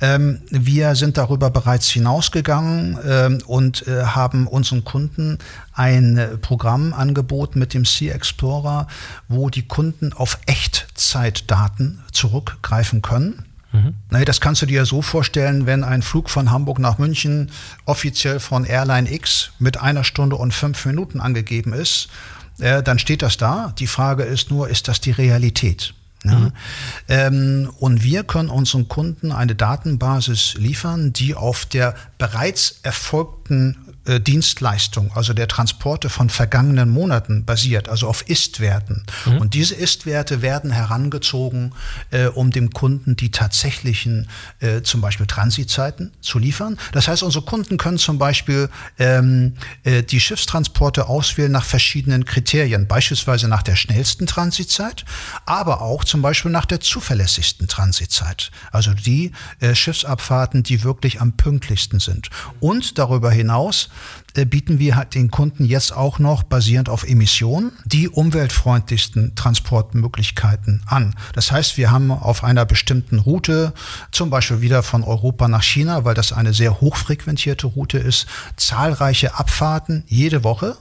S2: Ähm, wir sind darüber bereits hinausgegangen ähm, und äh, haben unseren Kunden ein äh, Programm angeboten mit dem Sea Explorer, wo die Kunden auf Echtzeitdaten zurückgreifen können. Mhm. das kannst du dir so vorstellen, wenn ein Flug von Hamburg nach München offiziell von Airline X mit einer Stunde und fünf Minuten angegeben ist, äh, dann steht das da. Die Frage ist nur, ist das die Realität? Ja. Mhm. Ähm, und wir können unseren Kunden eine Datenbasis liefern, die auf der bereits erfolgten Dienstleistung, also der Transporte von vergangenen Monaten basiert, also auf Ist-Werten. Mhm. Und diese Ist-Werte werden herangezogen, äh, um dem Kunden die tatsächlichen äh, zum Beispiel Transitzeiten zu liefern. Das heißt, unsere Kunden können zum Beispiel ähm, äh, die Schiffstransporte auswählen nach verschiedenen Kriterien, beispielsweise nach der schnellsten Transitzeit, aber auch zum Beispiel nach der zuverlässigsten Transitzeit. Also die äh, Schiffsabfahrten, die wirklich am pünktlichsten sind. Und darüber hinaus äh, bieten wir halt den Kunden jetzt auch noch basierend auf Emissionen die umweltfreundlichsten Transportmöglichkeiten an. Das heißt, wir haben auf einer bestimmten Route, zum Beispiel wieder von Europa nach China, weil das eine sehr hochfrequentierte Route ist, zahlreiche Abfahrten jede Woche.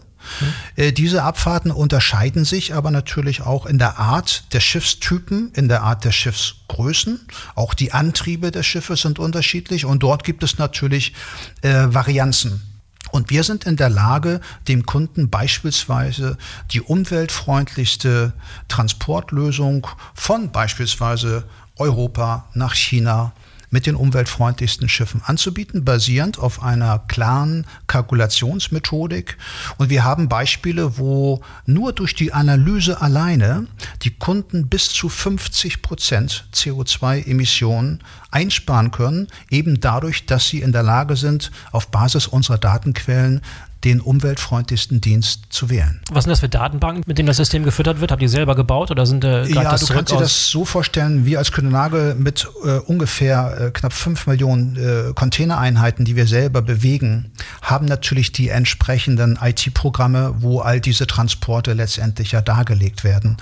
S2: Mhm. Diese Abfahrten unterscheiden sich aber natürlich auch in der Art der Schiffstypen, in der Art der Schiffsgrößen. Auch die Antriebe der Schiffe sind unterschiedlich und dort gibt es natürlich äh, Varianzen. Und wir sind in der Lage, dem Kunden beispielsweise die umweltfreundlichste Transportlösung von beispielsweise Europa nach China mit den umweltfreundlichsten Schiffen anzubieten, basierend auf einer klaren Kalkulationsmethodik. Und wir haben Beispiele, wo nur durch die Analyse alleine die Kunden bis zu 50 Prozent CO2-Emissionen einsparen können, eben dadurch, dass sie in der Lage sind, auf Basis unserer Datenquellen den umweltfreundlichsten Dienst zu wählen.
S1: Was sind das für Datenbanken, mit denen das System gefüttert wird? Habt ihr selber gebaut oder sind äh,
S2: Ja, das du kannst dir das so vorstellen, wir als Kühne mit äh, ungefähr äh, knapp fünf Millionen äh, Containereinheiten, die wir selber bewegen, haben natürlich die entsprechenden IT-Programme, wo all diese Transporte letztendlich ja dargelegt werden.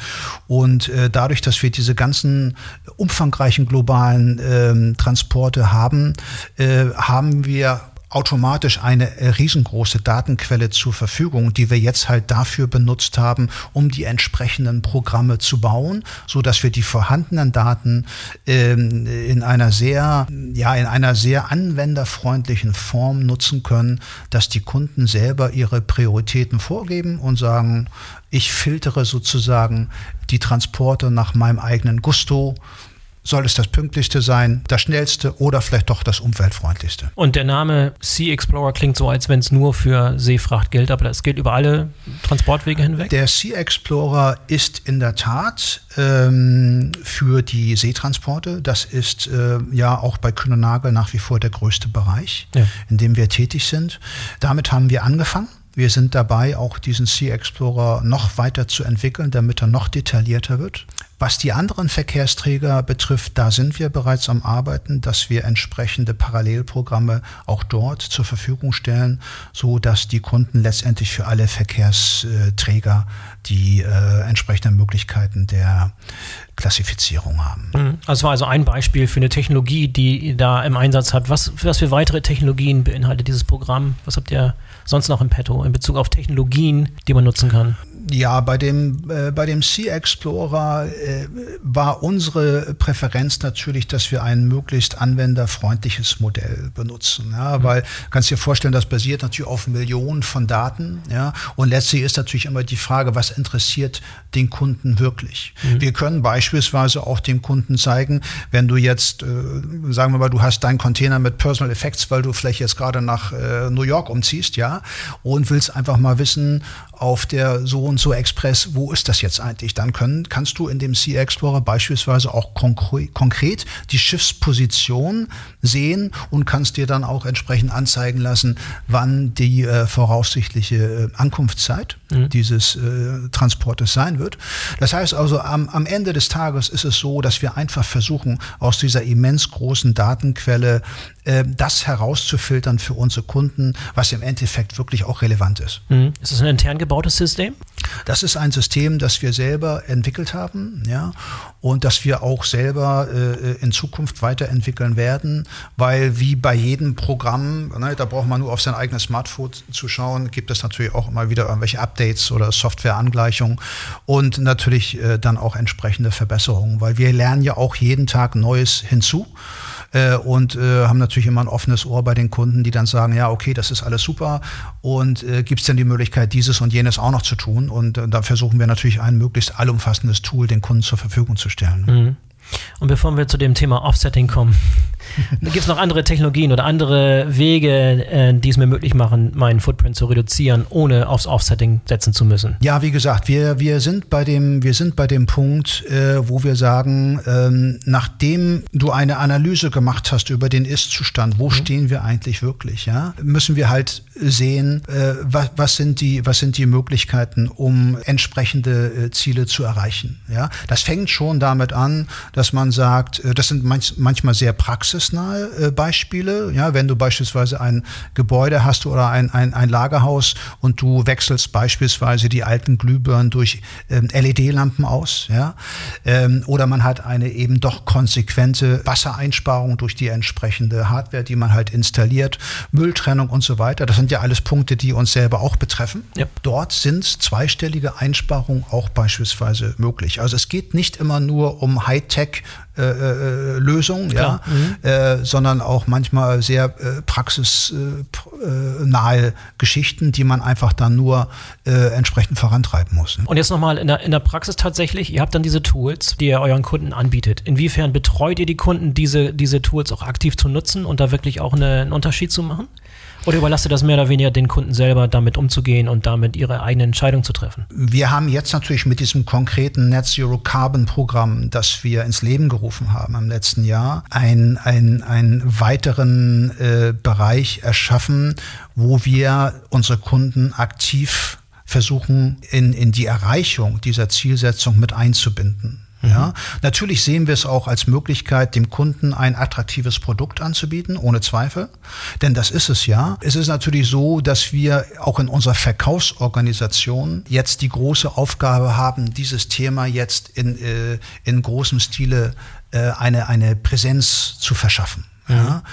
S2: Und äh, dadurch, dass wir diese ganzen umfangreichen globalen ähm, Transporte haben, äh, haben wir automatisch eine äh, riesengroße Datenquelle zur Verfügung, die wir jetzt halt dafür benutzt haben, um die entsprechenden Programme zu bauen, so dass wir die vorhandenen Daten ähm, in einer sehr, ja, in einer sehr anwenderfreundlichen Form nutzen können, dass die Kunden selber ihre Prioritäten vorgeben und sagen, ich filtere sozusagen die Transporte nach meinem eigenen Gusto soll es das pünktlichste sein, das schnellste oder vielleicht doch das umweltfreundlichste.
S1: Und der Name Sea Explorer klingt so, als wenn es nur für Seefracht gilt, aber das gilt über alle Transportwege hinweg?
S2: Der Sea Explorer ist in der Tat ähm, für die Seetransporte, das ist äh, ja auch bei Kühne-Nagel nach wie vor der größte Bereich, ja. in dem wir tätig sind. Damit haben wir angefangen. Wir sind dabei, auch diesen Sea Explorer noch weiter zu entwickeln, damit er noch detaillierter wird. Was die anderen Verkehrsträger betrifft, da sind wir bereits am Arbeiten, dass wir entsprechende Parallelprogramme auch dort zur Verfügung stellen, so dass die Kunden letztendlich für alle Verkehrsträger die äh, entsprechenden Möglichkeiten der Klassifizierung haben.
S1: Mhm. Das war also ein Beispiel für eine Technologie, die ihr da im Einsatz habt. Was, was für weitere Technologien beinhaltet dieses Programm? Was habt ihr sonst noch im Petto in Bezug auf Technologien, die man nutzen kann?
S2: Ja, bei dem, äh, bei dem Sea Explorer äh, war unsere Präferenz natürlich, dass wir ein möglichst anwenderfreundliches Modell benutzen. Ja, mhm. Weil kannst dir vorstellen, das basiert natürlich auf Millionen von Daten. Ja, und letztlich ist natürlich immer die Frage, was interessiert den Kunden wirklich? Mhm. Wir können beispielsweise auch dem Kunden zeigen, wenn du jetzt, äh, sagen wir mal, du hast deinen Container mit Personal Effects, weil du vielleicht jetzt gerade nach äh, New York umziehst, ja, und willst einfach mal wissen, auf der so und so Express, wo ist das jetzt eigentlich? Dann können, kannst du in dem Sea Explorer beispielsweise auch konkret die Schiffsposition sehen und kannst dir dann auch entsprechend anzeigen lassen, wann die äh, voraussichtliche äh, Ankunftszeit mhm. dieses äh, Transportes sein wird. Das heißt also, am, am Ende des Tages ist es so, dass wir einfach versuchen, aus dieser immens großen Datenquelle äh, das herauszufiltern für unsere Kunden, was im Endeffekt wirklich auch relevant ist.
S1: Mhm. Ist das ein intern gebautes System?
S2: Das ist ein System, das wir selber entwickelt haben, ja, und das wir auch selber äh, in Zukunft weiterentwickeln werden, weil wie bei jedem Programm, ne, da braucht man nur auf sein eigenes Smartphone zu schauen, gibt es natürlich auch immer wieder irgendwelche Updates oder Softwareangleichungen und natürlich äh, dann auch entsprechende Verbesserungen, weil wir lernen ja auch jeden Tag Neues hinzu äh, und äh, haben natürlich immer ein offenes Ohr bei den Kunden, die dann sagen, ja, okay, das ist alles super und äh, gibt es denn die Möglichkeit, dieses und jenes auch noch zu tun? Und äh, da versuchen wir natürlich ein möglichst allumfassendes Tool den Kunden zur Verfügung zu stellen.
S1: Mhm. Und bevor wir zu dem Thema Offsetting kommen, [LAUGHS] Gibt es noch andere Technologien oder andere Wege, äh, die es mir möglich machen, meinen Footprint zu reduzieren, ohne aufs Offsetting setzen zu müssen?
S2: Ja, wie gesagt, wir, wir, sind, bei dem, wir sind bei dem Punkt, äh, wo wir sagen, ähm, nachdem du eine Analyse gemacht hast über den Ist-Zustand, wo mhm. stehen wir eigentlich wirklich, ja, müssen wir halt sehen, äh, was, was, sind die, was sind die Möglichkeiten, um entsprechende äh, Ziele zu erreichen. Ja? Das fängt schon damit an, dass man sagt, äh, das sind manch, manchmal sehr praxis praxisnahe äh, Beispiele. Ja, wenn du beispielsweise ein Gebäude hast oder ein, ein, ein Lagerhaus und du wechselst beispielsweise die alten Glühbirnen durch ähm, LED-Lampen aus. Ja, ähm, oder man hat eine eben doch konsequente Wassereinsparung durch die entsprechende Hardware, die man halt installiert, Mülltrennung und so weiter. Das sind ja alles Punkte, die uns selber auch betreffen. Ja. Dort sind zweistellige Einsparungen auch beispielsweise möglich. Also es geht nicht immer nur um Hightech äh, äh, Lösung, ja, mhm. äh, sondern auch manchmal sehr äh, praxisnahe äh, Geschichten, die man einfach dann nur äh, entsprechend vorantreiben muss.
S1: Und jetzt nochmal in der, in der Praxis tatsächlich, ihr habt dann diese Tools, die ihr euren Kunden anbietet. Inwiefern betreut ihr die Kunden, diese, diese Tools auch aktiv zu nutzen und da wirklich auch eine, einen Unterschied zu machen? Oder überlasst ihr das mehr oder weniger den Kunden selber, damit umzugehen und damit ihre eigene Entscheidung zu treffen?
S2: Wir haben jetzt natürlich mit diesem konkreten Net Zero Carbon Programm, das wir ins Leben gerufen haben im letzten Jahr, einen ein weiteren äh, Bereich erschaffen, wo wir unsere Kunden aktiv versuchen, in, in die Erreichung dieser Zielsetzung mit einzubinden. Ja, mhm. natürlich sehen wir es auch als Möglichkeit, dem Kunden ein attraktives Produkt anzubieten, ohne Zweifel. Denn das ist es ja. Es ist natürlich so, dass wir auch in unserer Verkaufsorganisation jetzt die große Aufgabe haben, dieses Thema jetzt in, äh, in großem Stile äh, eine, eine Präsenz zu verschaffen. Ja.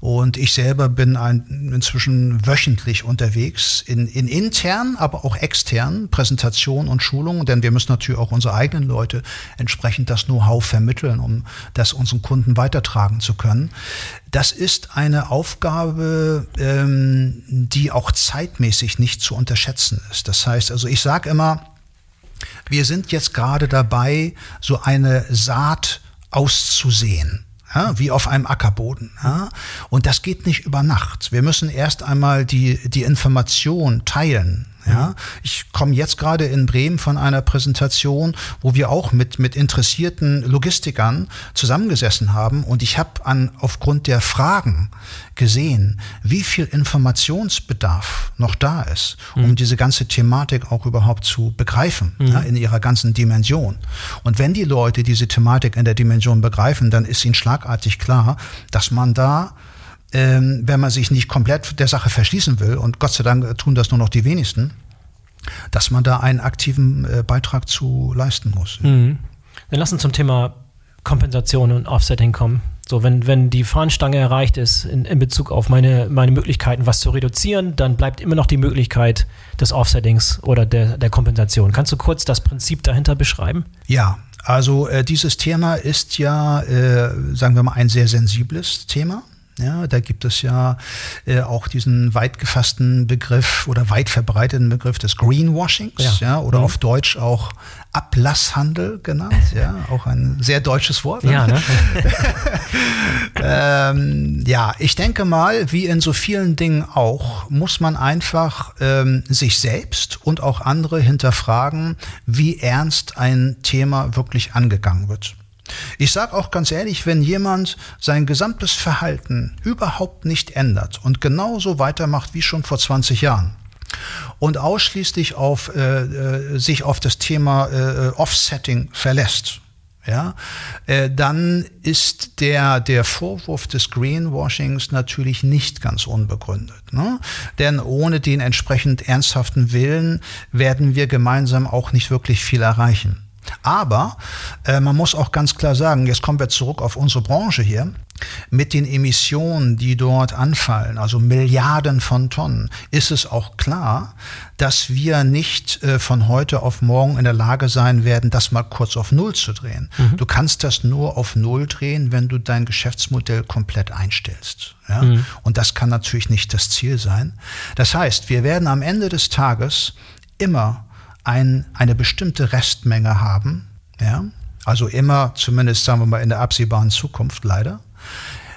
S2: Und ich selber bin ein, inzwischen wöchentlich unterwegs in, in internen, aber auch externen Präsentationen und Schulungen, denn wir müssen natürlich auch unsere eigenen Leute entsprechend das Know-how vermitteln, um das unseren Kunden weitertragen zu können. Das ist eine Aufgabe, ähm, die auch zeitmäßig nicht zu unterschätzen ist. Das heißt, also ich sage immer, wir sind jetzt gerade dabei, so eine Saat auszusehen ja, wie auf einem Ackerboden. Ja. Und das geht nicht über Nacht. Wir müssen erst einmal die, die Information teilen. Ja, ich komme jetzt gerade in Bremen von einer Präsentation, wo wir auch mit, mit interessierten Logistikern zusammengesessen haben und ich habe an aufgrund der Fragen gesehen, wie viel Informationsbedarf noch da ist, um mhm. diese ganze Thematik auch überhaupt zu begreifen, mhm. ja, in ihrer ganzen Dimension. Und wenn die Leute diese Thematik in der Dimension begreifen, dann ist ihnen schlagartig klar, dass man da ähm, wenn man sich nicht komplett der Sache verschließen will, und Gott sei Dank tun das nur noch die wenigsten, dass man da einen aktiven äh, Beitrag zu leisten muss.
S1: Mhm. Dann lass uns zum Thema Kompensation und Offsetting kommen. So, wenn, wenn die Fahnenstange erreicht ist in, in Bezug auf meine, meine Möglichkeiten, was zu reduzieren, dann bleibt immer noch die Möglichkeit des Offsettings oder der, der Kompensation. Kannst du kurz das Prinzip dahinter beschreiben?
S2: Ja, Also äh, dieses Thema ist ja, äh, sagen wir mal, ein sehr sensibles Thema. Ja, da gibt es ja äh, auch diesen weit gefassten Begriff oder weit verbreiteten Begriff des Greenwashings, ja, ja oder mhm. auf Deutsch auch Ablasshandel genannt, [LAUGHS] ja, auch ein sehr deutsches Wort. Ne? Ja, ne? [LAUGHS] ähm, ja, ich denke mal, wie in so vielen Dingen auch, muss man einfach ähm, sich selbst und auch andere hinterfragen, wie ernst ein Thema wirklich angegangen wird. Ich sage auch ganz ehrlich, wenn jemand sein gesamtes Verhalten überhaupt nicht ändert und genauso weitermacht wie schon vor 20 Jahren und ausschließlich auf, äh, äh, sich auf das Thema äh, Offsetting verlässt, ja, äh, dann ist der, der Vorwurf des Greenwashings natürlich nicht ganz unbegründet. Ne? Denn ohne den entsprechend ernsthaften Willen werden wir gemeinsam auch nicht wirklich viel erreichen. Aber äh, man muss auch ganz klar sagen, jetzt kommen wir zurück auf unsere Branche hier, mit den Emissionen, die dort anfallen, also Milliarden von Tonnen, ist es auch klar, dass wir nicht äh, von heute auf morgen in der Lage sein werden, das mal kurz auf Null zu drehen. Mhm. Du kannst das nur auf Null drehen, wenn du dein Geschäftsmodell komplett einstellst. Ja? Mhm. Und das kann natürlich nicht das Ziel sein. Das heißt, wir werden am Ende des Tages immer ein, eine bestimmte Restmenge haben, ja, also immer, zumindest sagen wir mal in der absehbaren Zukunft leider,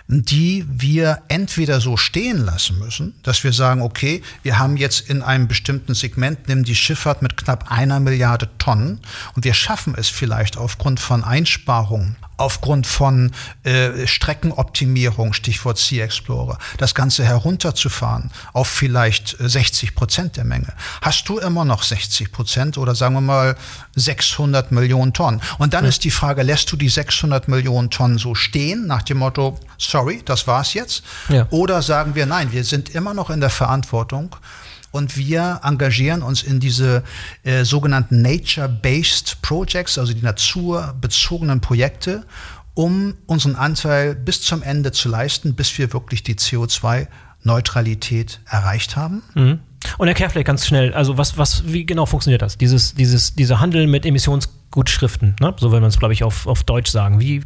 S2: die wir entweder so stehen lassen müssen, dass wir sagen, okay, wir haben jetzt in einem bestimmten Segment, nimm die Schifffahrt mit knapp einer Milliarde Tonnen und wir schaffen es vielleicht aufgrund von Einsparungen aufgrund von äh, Streckenoptimierung, Stichwort Sea Explorer, das Ganze herunterzufahren auf vielleicht 60 äh, Prozent der Menge. Hast du immer noch 60 Prozent oder sagen wir mal 600 Millionen Tonnen? Und dann ja. ist die Frage, lässt du die 600 Millionen Tonnen so stehen nach dem Motto, sorry, das war's jetzt? Ja. Oder sagen wir, nein, wir sind immer noch in der Verantwortung, und wir engagieren uns in diese äh, sogenannten Nature-Based Projects, also die naturbezogenen Projekte, um unseren Anteil bis zum Ende zu leisten, bis wir wirklich die CO2-Neutralität erreicht haben.
S1: Mhm. Und Herr Kerfleck, ganz schnell, also was, was, wie genau funktioniert das? Dieses, dieses, dieser Handel mit Emissionsgutschriften, ne? so will man es, glaube ich, auf, auf Deutsch sagen. Wie,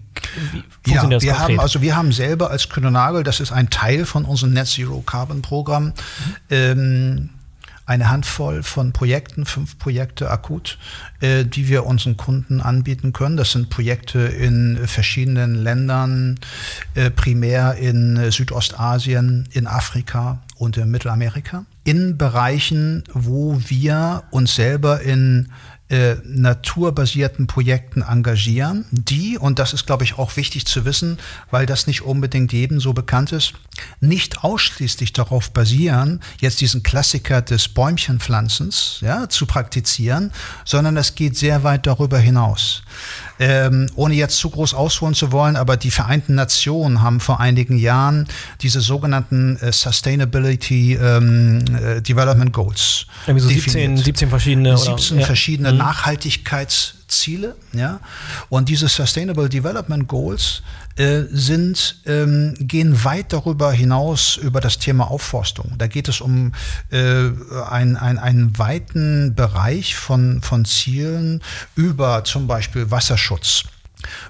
S2: wie funktioniert ja, das wir konkret? Haben, also wir haben selber als Kühnenagel, das ist ein Teil von unserem Net Zero Carbon Programm, mhm. ähm, eine Handvoll von Projekten, fünf Projekte akut, äh, die wir unseren Kunden anbieten können. Das sind Projekte in verschiedenen Ländern, äh, primär in Südostasien, in Afrika und in Mittelamerika. In Bereichen, wo wir uns selber in äh, naturbasierten Projekten engagieren, die, und das ist, glaube ich, auch wichtig zu wissen, weil das nicht unbedingt jedem so bekannt ist, nicht ausschließlich darauf basieren, jetzt diesen Klassiker des Bäumchenpflanzens ja, zu praktizieren, sondern es geht sehr weit darüber hinaus. Ähm, ohne jetzt zu groß ausholen zu wollen, aber die Vereinten Nationen haben vor einigen Jahren diese sogenannten äh, Sustainability ähm, äh, Development Goals.
S1: Irgendwie so 17, 17 verschiedene.
S2: 17 oder? verschiedene ja. Mhm. Nachhaltigkeitsziele. Ja? Und diese Sustainable Development Goals äh, sind, ähm, gehen weit darüber hinaus über das Thema Aufforstung. Da geht es um äh, ein, ein, einen weiten Bereich von, von Zielen über zum Beispiel Wasserschutz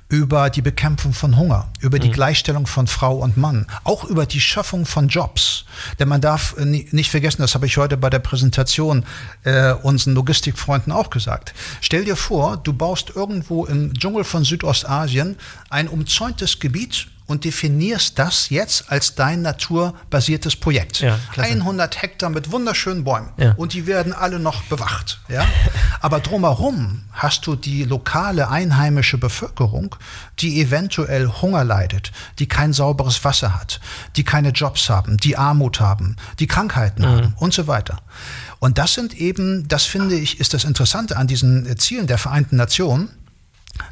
S2: über die Bekämpfung von Hunger, über die mhm. Gleichstellung von Frau und Mann, auch über die Schaffung von Jobs. Denn man darf äh, nicht vergessen, das habe ich heute bei der Präsentation äh, unseren Logistikfreunden auch gesagt. Stell dir vor, du baust irgendwo im Dschungel von Südostasien ein umzäuntes Gebiet und definierst das jetzt als dein naturbasiertes Projekt. Ja, 100 Hektar mit wunderschönen Bäumen ja. und die werden alle noch bewacht. Ja? [LAUGHS] Aber drumherum hast du die lokale einheimische Bevölkerung, die eventuell Hunger leidet, die kein sauberes Wasser hat, die keine Jobs haben, die Armut haben, die Krankheiten mhm. haben und so weiter. Und das sind eben, das finde ich, ist das Interessante an diesen Zielen der Vereinten Nationen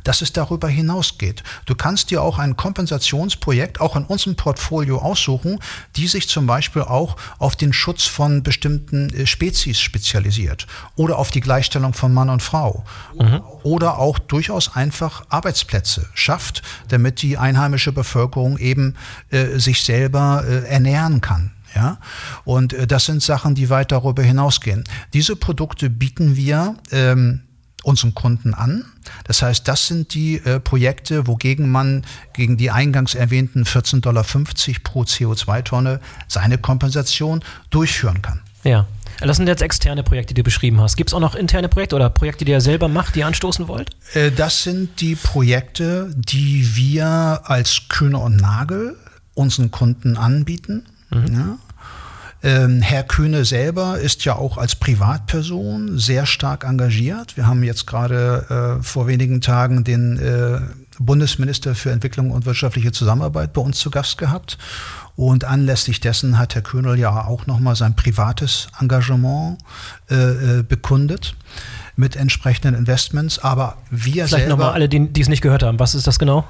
S2: dass es darüber hinausgeht. Du kannst dir auch ein Kompensationsprojekt auch in unserem Portfolio aussuchen, die sich zum Beispiel auch auf den Schutz von bestimmten äh, Spezies spezialisiert oder auf die Gleichstellung von Mann und Frau mhm. oder auch durchaus einfach Arbeitsplätze schafft, damit die einheimische Bevölkerung eben äh, sich selber äh, ernähren kann. Ja, und äh, das sind Sachen, die weit darüber hinausgehen. Diese Produkte bieten wir ähm, unseren Kunden an. Das heißt, das sind die äh, Projekte, wogegen man gegen die eingangs erwähnten 14,50 Dollar pro CO2-Tonne seine Kompensation durchführen kann.
S1: Ja. Das sind jetzt externe Projekte, die du beschrieben hast. Gibt es auch noch interne Projekte oder Projekte, die ihr selber macht, die ihr anstoßen wollt?
S2: Äh, das sind die Projekte, die wir als Kühne und Nagel unseren Kunden anbieten. Mhm. Ja. Ähm, Herr Kühne selber ist ja auch als Privatperson sehr stark engagiert. Wir haben jetzt gerade äh, vor wenigen Tagen den äh, Bundesminister für Entwicklung und wirtschaftliche Zusammenarbeit bei uns zu Gast gehabt. Und anlässlich dessen hat Herr Kühnel ja auch nochmal sein privates Engagement äh, äh, bekundet mit entsprechenden Investments. Aber wir
S1: Vielleicht nochmal alle, die, die es nicht gehört haben. Was ist das genau?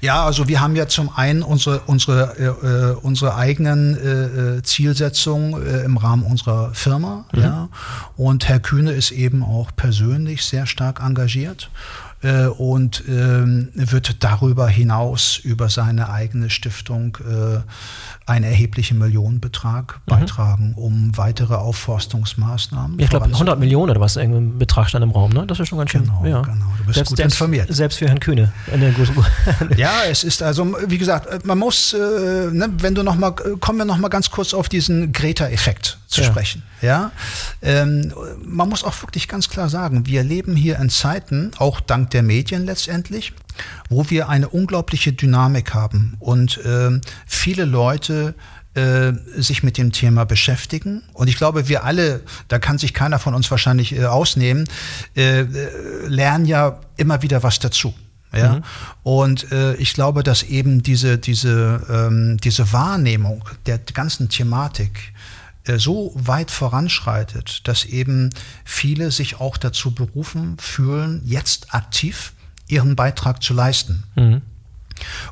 S2: Ja, also wir haben ja zum einen unsere, unsere, äh, äh unsere eigenen äh, äh, Zielsetzungen äh, im Rahmen unserer Firma. Mhm. Ja. Und Herr Kühne ist eben auch persönlich sehr stark engagiert äh, und ähm, wird darüber hinaus über seine eigene Stiftung äh, einen erheblichen Millionenbetrag mhm. beitragen, um weitere Aufforstungsmaßnahmen.
S1: Ich glaube 100 Millionen oder was irgendein Betrag stand im Raum, ne? Das ist schon ganz schön.
S2: Genau, ja. genau.
S1: Du bist selbst, gut informiert. Selbst für Herrn Kühne.
S2: ja, es ist also, wie gesagt, man muss, äh, ne, wenn du noch mal, kommen wir noch mal ganz kurz auf diesen Greta-Effekt zu ja. sprechen. Ja, ähm, man muss auch wirklich ganz klar sagen, wir leben hier in Zeiten, auch dank der Medien letztendlich, wo wir eine unglaubliche Dynamik haben und äh, viele Leute äh, sich mit dem Thema beschäftigen. Und ich glaube, wir alle, da kann sich keiner von uns wahrscheinlich äh, ausnehmen, äh, lernen ja immer wieder was dazu. Ja? Mhm. Und äh, ich glaube, dass eben diese, diese, ähm, diese Wahrnehmung der ganzen Thematik so weit voranschreitet, dass eben viele sich auch dazu berufen fühlen, jetzt aktiv ihren Beitrag zu leisten. Mhm.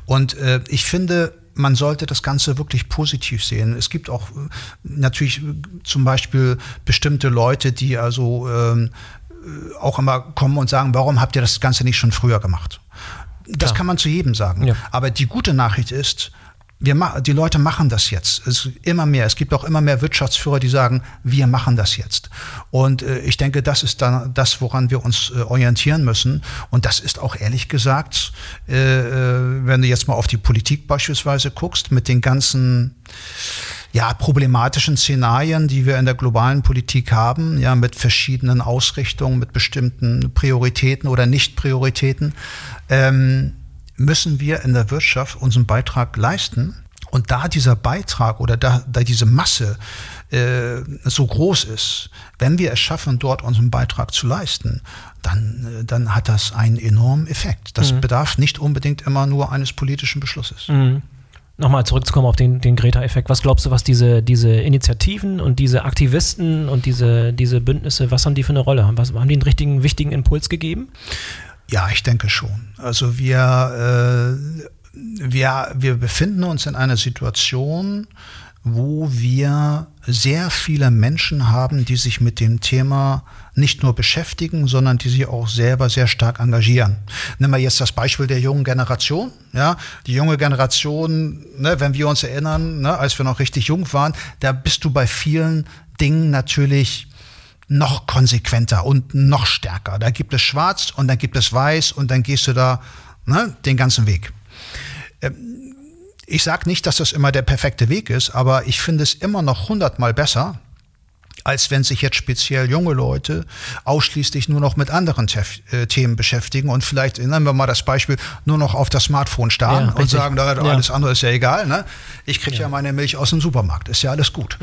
S2: Und äh, ich finde, man sollte das Ganze wirklich positiv sehen. Es gibt auch äh, natürlich äh, zum Beispiel bestimmte Leute, die also ähm, auch immer kommen und sagen, warum habt ihr das Ganze nicht schon früher gemacht? Das Klar. kann man zu jedem sagen. Ja. Aber die gute Nachricht ist, wir, die Leute machen das jetzt. Es immer mehr. Es gibt auch immer mehr Wirtschaftsführer, die sagen, wir machen das jetzt. Und äh, ich denke, das ist dann das, woran wir uns äh, orientieren müssen. Und das ist auch ehrlich gesagt, äh, äh wenn du jetzt mal auf die Politik beispielsweise guckst, mit den ganzen ja, problematischen Szenarien, die wir in der globalen Politik haben, ja, mit verschiedenen Ausrichtungen, mit bestimmten Prioritäten oder Nicht-Prioritäten. Ähm, müssen wir in der Wirtschaft unseren Beitrag leisten. Und da dieser Beitrag oder da, da diese Masse äh, so groß ist, wenn wir es schaffen, dort unseren Beitrag zu leisten, dann, äh, dann hat das einen enormen Effekt. Das mhm. bedarf nicht unbedingt immer nur eines politischen Beschlusses.
S1: Mhm. Nochmal zurückzukommen auf den, den Greta-Effekt. Was glaubst du, was diese, diese Initiativen und diese Aktivisten und diese, diese Bündnisse, was haben die für eine Rolle? Was, haben die einen richtigen, wichtigen Impuls gegeben?
S2: Ja, ich denke schon. Also wir, äh, wir, wir befinden uns in einer Situation, wo wir sehr viele Menschen haben, die sich mit dem Thema nicht nur beschäftigen, sondern die sich auch selber sehr stark engagieren. Nehmen wir jetzt das Beispiel der jungen Generation. Ja, die junge Generation, ne, wenn wir uns erinnern, ne, als wir noch richtig jung waren, da bist du bei vielen Dingen natürlich noch konsequenter und noch stärker. Da gibt es schwarz und dann gibt es weiß und dann gehst du da ne, den ganzen Weg. Ähm, ich sage nicht, dass das immer der perfekte Weg ist, aber ich finde es immer noch hundertmal besser, als wenn sich jetzt speziell junge Leute ausschließlich nur noch mit anderen Tef äh, Themen beschäftigen und vielleicht, nennen wir mal das Beispiel, nur noch auf das Smartphone starren ja, und sagen, da, alles ja. andere ist ja egal. Ne? Ich kriege ja. ja. meine Milch aus dem Supermarkt, ist ja alles gut.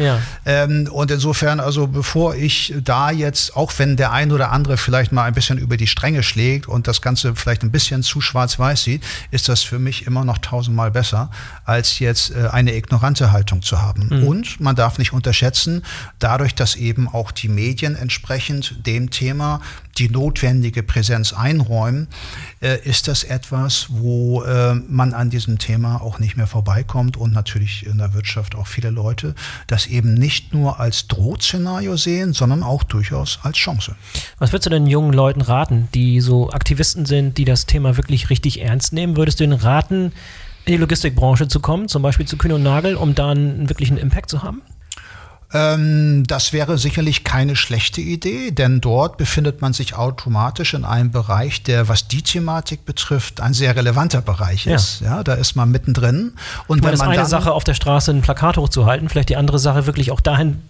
S2: Ähm, und insofern, also bevor ich da jetzt, auch wenn der ein oder andere vielleicht mal ein bisschen über die Stränge schlägt und das Ganze vielleicht ein bisschen zu schwarz-weiß sieht, ist das für mich immer noch tausendmal besser, als jetzt äh, eine ignorante Haltung zu haben. Mhm. Und man darf nicht unterschätzen, dadurch, dass dass eben auch die Medien entsprechend dem Thema die notwendige Präsenz einräumen, äh, ist das etwas, wo äh, man an diesem Thema auch nicht mehr vorbeikommt und natürlich in der Wirtschaft auch viele Leute das eben nicht nur als Drohszenario sehen, sondern auch durchaus als Chance.
S1: Was würdest du denn jungen Leuten raten, die so Aktivisten sind, die das Thema wirklich richtig ernst nehmen? Würdest du ihnen raten, in die Logistikbranche zu kommen, zum Beispiel zu Kühn und Nagel, um da einen wirklichen Impact zu haben?
S2: Ähm, das wäre sicherlich keine schlechte Idee, denn dort befindet man sich automatisch in einem Bereich, der, was die Thematik betrifft, ein sehr relevanter Bereich ist. Ja, ja da ist man mittendrin.
S1: Und ich meine, wenn man eine Sache auf der Straße ein Plakat hochzuhalten, vielleicht die andere Sache wirklich auch dahin,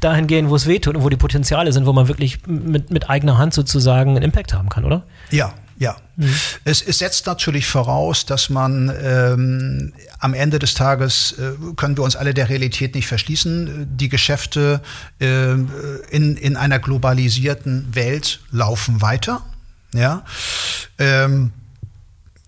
S1: dahin gehen, wo es wehtut und wo die Potenziale sind, wo man wirklich mit, mit eigener Hand sozusagen einen Impact haben kann, oder?
S2: Ja, ja, mhm. es, es, setzt natürlich voraus, dass man ähm, am Ende des Tages äh, können wir uns alle der Realität nicht verschließen. Die Geschäfte äh, in, in einer globalisierten Welt laufen weiter. Ja. Ähm,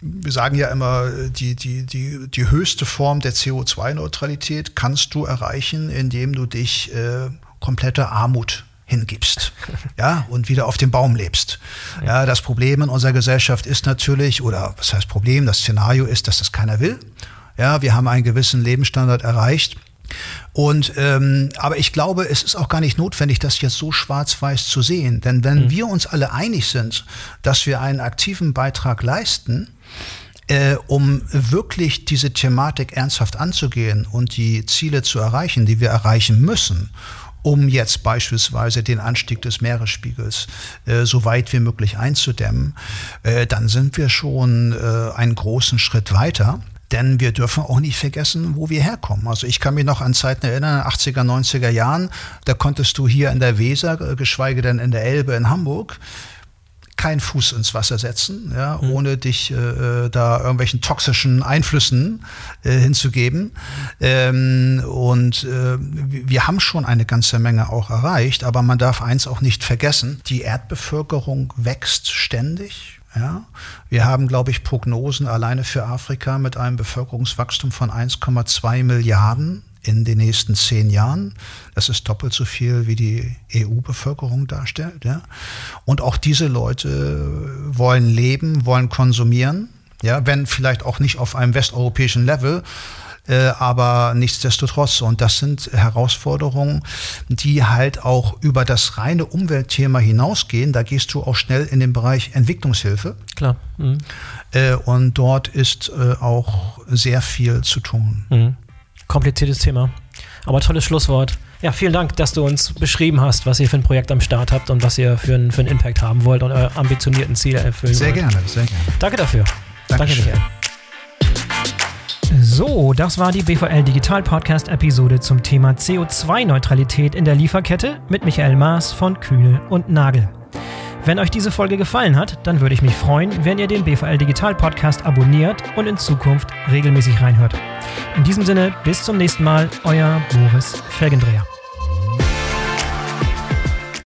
S2: wir sagen ja immer, die, die, die, die höchste Form der CO2-Neutralität kannst du erreichen, indem du dich äh, komplette Armut hingibst, ja, und wieder auf dem Baum lebst. Ja, das Problem in unserer Gesellschaft ist natürlich, oder was heißt Problem, das Szenario ist, dass das keiner will. Ja, wir haben einen gewissen Lebensstandard erreicht. Und ähm, aber ich glaube, es ist auch gar nicht notwendig, das jetzt so schwarz-weiß zu sehen. Denn wenn mhm. wir uns alle einig sind, dass wir einen aktiven Beitrag leisten, äh, um wirklich diese Thematik ernsthaft anzugehen und die Ziele zu erreichen, die wir erreichen müssen, um jetzt beispielsweise den Anstieg des Meeresspiegels äh, so weit wie möglich einzudämmen, äh, dann sind wir schon äh, einen großen Schritt weiter. Denn wir dürfen auch nicht vergessen, wo wir herkommen. Also ich kann mich noch an Zeiten erinnern, 80er, 90er Jahren, da konntest du hier in der Weser, äh, geschweige denn in der Elbe in Hamburg, keinen Fuß ins Wasser setzen, ja, mhm. ohne dich äh, äh, da irgendwelchen toxischen Einflüssen äh, hinzugeben. Ähm, und äh, wir haben schon eine ganze Menge auch erreicht, aber man darf eins auch nicht vergessen, die Erdbevölkerung wächst ständig. Ja, wir haben, glaube ich, Prognosen alleine für Afrika mit einem Bevölkerungswachstum von 1,2 Milliarden in den nächsten zehn Jahren. Das ist doppelt so viel, wie die EU-Bevölkerung darstellt. Ja? Und auch diese Leute wollen leben, wollen konsumieren, ja, wenn vielleicht auch nicht auf einem westeuropäischen Level, äh, aber nichtsdestotrotz. Und das sind Herausforderungen, die halt auch über das reine Umweltthema hinausgehen. Da gehst du auch schnell in den Bereich Entwicklungshilfe.
S1: Klar. Mhm.
S2: Äh, und dort ist äh, auch sehr viel zu tun.
S1: Mhm. Kompliziertes Thema. Aber tolles Schlusswort. Ja, vielen Dank, dass du uns beschrieben hast, was ihr für ein Projekt am Start habt und was ihr für, ein, für einen Impact haben wollt und eure ambitionierten Ziele erfüllen
S2: sehr
S1: wollt.
S2: Sehr gerne, sehr gerne.
S1: Danke dafür.
S2: Dankeschön. Danke,
S1: Michael. So, das war die BVL Digital Podcast Episode zum Thema CO2-Neutralität in der Lieferkette mit Michael Maas von Kühne und Nagel. Wenn euch diese Folge gefallen hat, dann würde ich mich freuen, wenn ihr den BVL Digital Podcast abonniert und in Zukunft regelmäßig reinhört. In diesem Sinne, bis zum nächsten Mal, euer Boris Felgendreher.